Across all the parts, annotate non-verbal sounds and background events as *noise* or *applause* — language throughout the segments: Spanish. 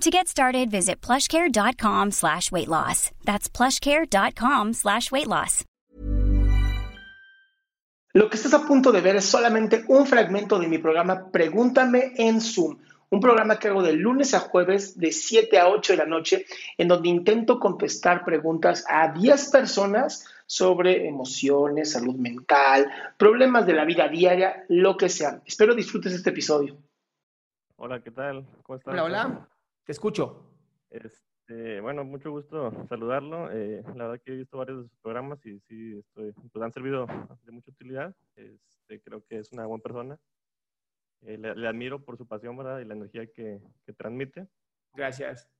To get started, visit plushcare.com slash weight loss. That's plushcare.com slash weight loss. Lo que estás a punto de ver es solamente un fragmento de mi programa Pregúntame en Zoom, un programa que hago de lunes a jueves de 7 a 8 de la noche, en donde intento contestar preguntas a 10 personas sobre emociones, salud mental, problemas de la vida diaria, lo que sea. Espero disfrutes este episodio. Hola, ¿qué tal? ¿Cómo estás? Hola, hola. Te escucho. Este, bueno, mucho gusto saludarlo. Eh, la verdad que he visto varios de sus programas y sí, estoy, pues han servido de mucha utilidad. Este, creo que es una buena persona. Eh, le, le, admiro por su pasión, ¿verdad? Y la energía que, que transmite. Gracias.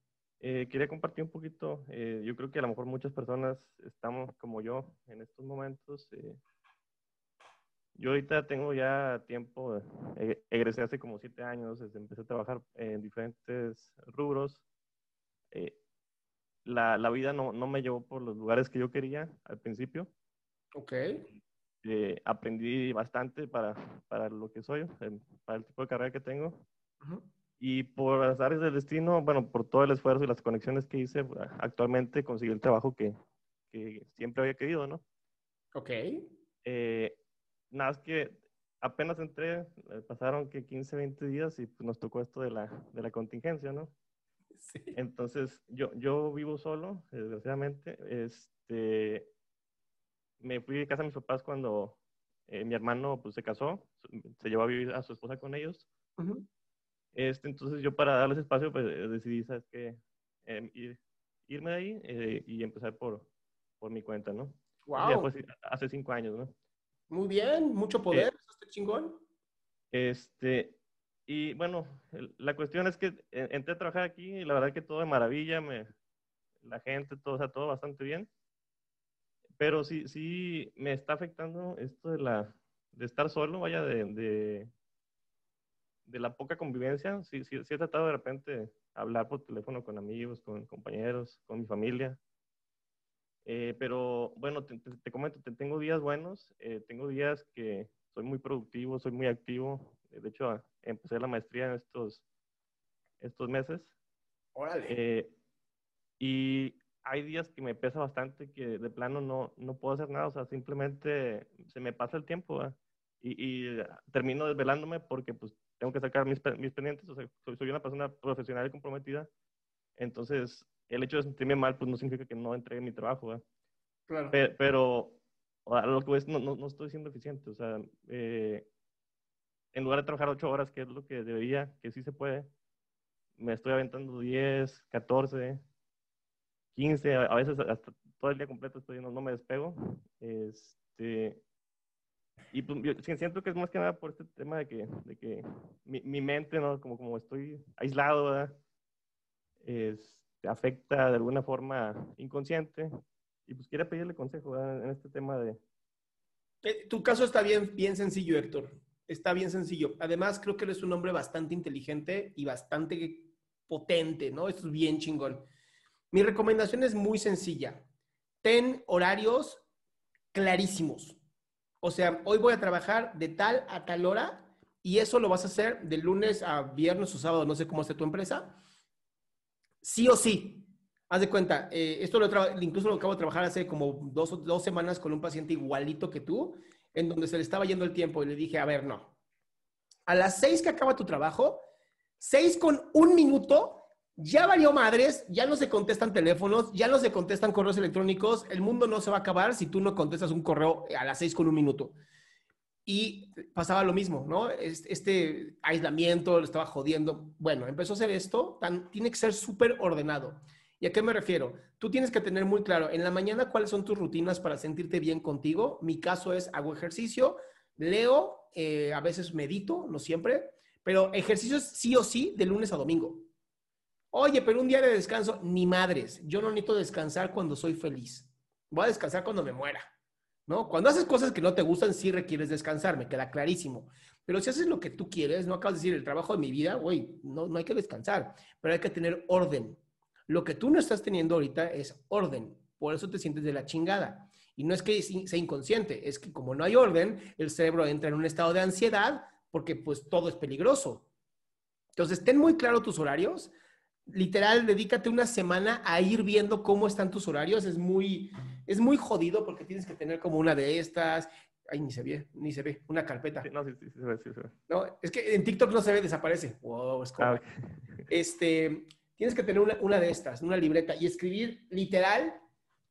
Eh, quería compartir un poquito. Eh, yo creo que a lo mejor muchas personas estamos como yo en estos momentos. Yo ahorita tengo ya tiempo, egresé hace como siete años, desde empecé a trabajar en diferentes rubros eh, la, la, vida no, no, me llevó por los lugares que yo quería al principio. Ok. Eh, aprendí bastante para, para, lo que soy, eh, para el tipo de carrera que tengo. Uh -huh. Y por las áreas del destino, bueno, por todo el esfuerzo y las conexiones que hice, actualmente conseguí el trabajo que, que siempre había querido, ¿no? Ok. Eh, nada, es que apenas entré, pasaron que 15, 20 días y pues nos tocó esto de la, de la contingencia, ¿no? Sí. Entonces, yo, yo vivo solo, desgraciadamente. Este, me fui de casa de mis papás cuando eh, mi hermano pues, se casó, se llevó a vivir a su esposa con ellos. Uh -huh. este, entonces, yo para darles espacio, pues decidí, ¿sabes qué? Eh, ir, irme de ahí eh, y empezar por, por mi cuenta, ¿no? Wow. Ya fue hace cinco años, ¿no? Muy bien, mucho poder, Eh, este chingón. Este, y bueno, la cuestión es que entré a trabajar aquí y la verdad que todo de maravilla, me, la gente, todo, o sea, todo bastante bien. Pero sí, sí me está afectando esto de, la, de estar solo, vaya, de, de, de la poca convivencia. Sí, sí, sí, he tratado de repente hablar por teléfono con amigos, con compañeros, con mi familia. Eh, pero bueno, te, te, te comento, te, tengo días buenos, eh, tengo días que soy muy productivo, soy muy activo. De hecho, empecé la maestría en estos, estos meses. Órale. Eh, y hay días que me pesa bastante que de plano no, no puedo hacer nada, o sea, simplemente se me pasa el tiempo y, y, termino desvelándome porque pues tengo que sacar mis, mis pendientes, o sea, soy, soy, una persona profesional y comprometida, entonces el hecho de sentirme mal pues no significa que no entregue mi trabajo, claro. pero, pero a lo que es, no, no, no, estoy siendo eficiente, o sea, eh, en lugar de trabajar ocho horas, que es lo que debería, que sí se puede, me estoy aventando 10, 14, 15, a veces hasta todo el día completo estoy, no, no me despego. Este, y pues, yo siento que es más que nada por este tema de que, de que mi, mi mente, ¿no? Como, como estoy aislado, ¿verdad? Es, afecta de alguna forma inconsciente. Y pues quería pedirle consejo en este tema de... Eh, tu caso está bien, bien sencillo, Héctor. Está bien sencillo. Además, creo que eres un hombre bastante inteligente y bastante potente, ¿no? Esto es bien chingón. Mi recomendación es muy sencilla. Ten horarios clarísimos. O sea, hoy voy a trabajar de tal a tal hora y eso lo vas a hacer de lunes a viernes o sábado, no sé cómo esté tu empresa. Sí o sí. Haz de cuenta, eh, esto lo incluso lo acabo de trabajar hace como dos, dos semanas con un paciente igualito que tú, en donde se le estaba yendo el tiempo y le dije, a ver, no. A las seis que acaba tu trabajo, seis con un minuto, ya valió madres, ya no se contestan teléfonos, ya no se contestan correos electrónicos, el mundo no se va a acabar si tú no contestas un correo a las seis con un minuto. Y pasaba lo mismo, ¿no? Este aislamiento lo estaba jodiendo. Bueno, empezó a hacer esto, tan, tiene que ser súper ordenado. ¿Y a qué me refiero? Tú tienes que tener muy claro en la mañana cuáles son tus rutinas para sentirte bien contigo. Mi caso es hago ejercicio, leo, eh, a veces medito, no siempre, pero ejercicios sí o sí de lunes a domingo. Oye, pero un día de descanso, ni madres. Yo no necesito descansar cuando soy feliz. Voy a descansar cuando me muera. ¿No? Cuando haces cosas que no te gustan, sí requieres descansar, me queda clarísimo. Pero si haces lo que tú quieres, no acabas de decir el trabajo de mi vida, güey, no, no hay que descansar, pero hay que tener orden. Lo que tú no estás teniendo ahorita es orden, por eso te sientes de la chingada. Y no es que sea inconsciente, es que como no hay orden, el cerebro entra en un estado de ansiedad porque pues todo es peligroso. Entonces, ten muy claro tus horarios. Literal, dedícate una semana a ir viendo cómo están tus horarios. Es muy, es muy jodido porque tienes que tener como una de estas. Ay, ni se ve, ni se ve, una carpeta. no, sí, sí, se ve, sí, se ve. No, es que en TikTok no se ve, desaparece. Wow, es como... Ah, *laughs* este, tienes que tener una, una de estas, una libreta y escribir literal,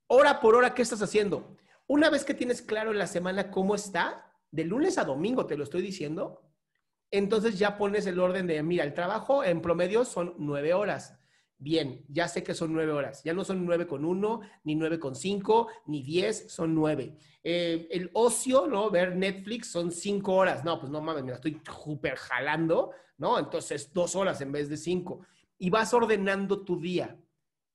hora por hora, qué estás haciendo. Una vez que tienes claro en la semana cómo está, de lunes a domingo te lo estoy diciendo, entonces ya pones el orden de, mira, el trabajo en promedio son nueve horas. Bien, ya sé que son nueve horas. Ya no son nueve con uno, ni nueve con cinco, ni diez, son nueve. Eh, el ocio, ¿no? Ver Netflix son cinco horas. No, pues no mames, me estoy súper jalando, ¿no? Entonces dos horas en vez de cinco. Y vas ordenando tu día.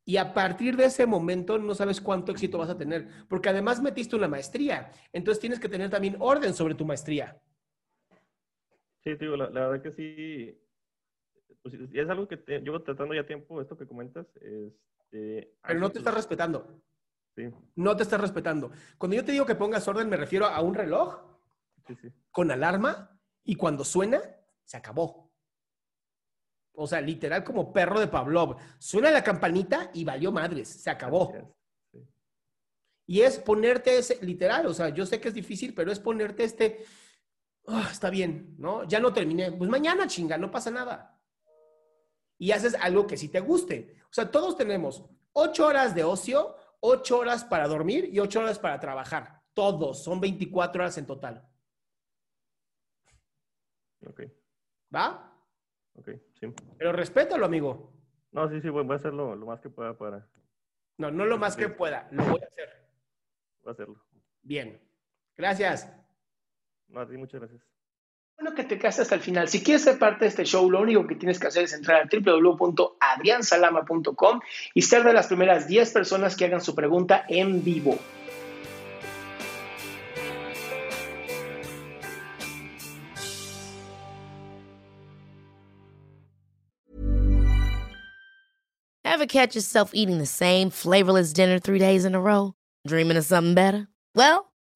Y a partir de ese momento no sabes cuánto éxito vas a tener, porque además metiste una maestría. Entonces tienes que tener también orden sobre tu maestría. Sí, tío, la verdad que sí, pues, es algo que te, llevo tratando ya tiempo, esto que comentas. Este, Pero no te estás respetando. Sí. No te estás respetando. Cuando yo te digo que pongas orden, me refiero a un reloj sí, sí. con alarma y cuando suena, se acabó. O sea, literal como perro de Pavlov. Suena la campanita y valió madres, se acabó. Y es ponerte ese, literal, o sea, yo sé que es difícil, pero es ponerte este, ah, está bien, ¿no? Ya no terminé. Pues mañana, chinga, no pasa nada y haces algo que sí te guste. O sea, todos tenemos ocho horas de ocio, ocho horas para dormir y ocho horas para trabajar. Todos, son 24 horas en total. Ok. ¿Va? Ok, sí. Pero respétalo, amigo. No, sí, sí, voy a hacerlo lo más que pueda para... No, no lo más que pueda, lo voy a hacer. Voy a hacerlo. Bien. Gracias. No, a ti muchas gracias. Bueno que te quedaste hasta el final. Si quieres ser parte de este show, lo único que tienes que hacer es entrar a www.adriansalama.com y ser de las primeras 10 personas que hagan su pregunta en vivo. Ever catch yourself eating the same flavorless dinner three days in a row? Dreaming of something better? Well,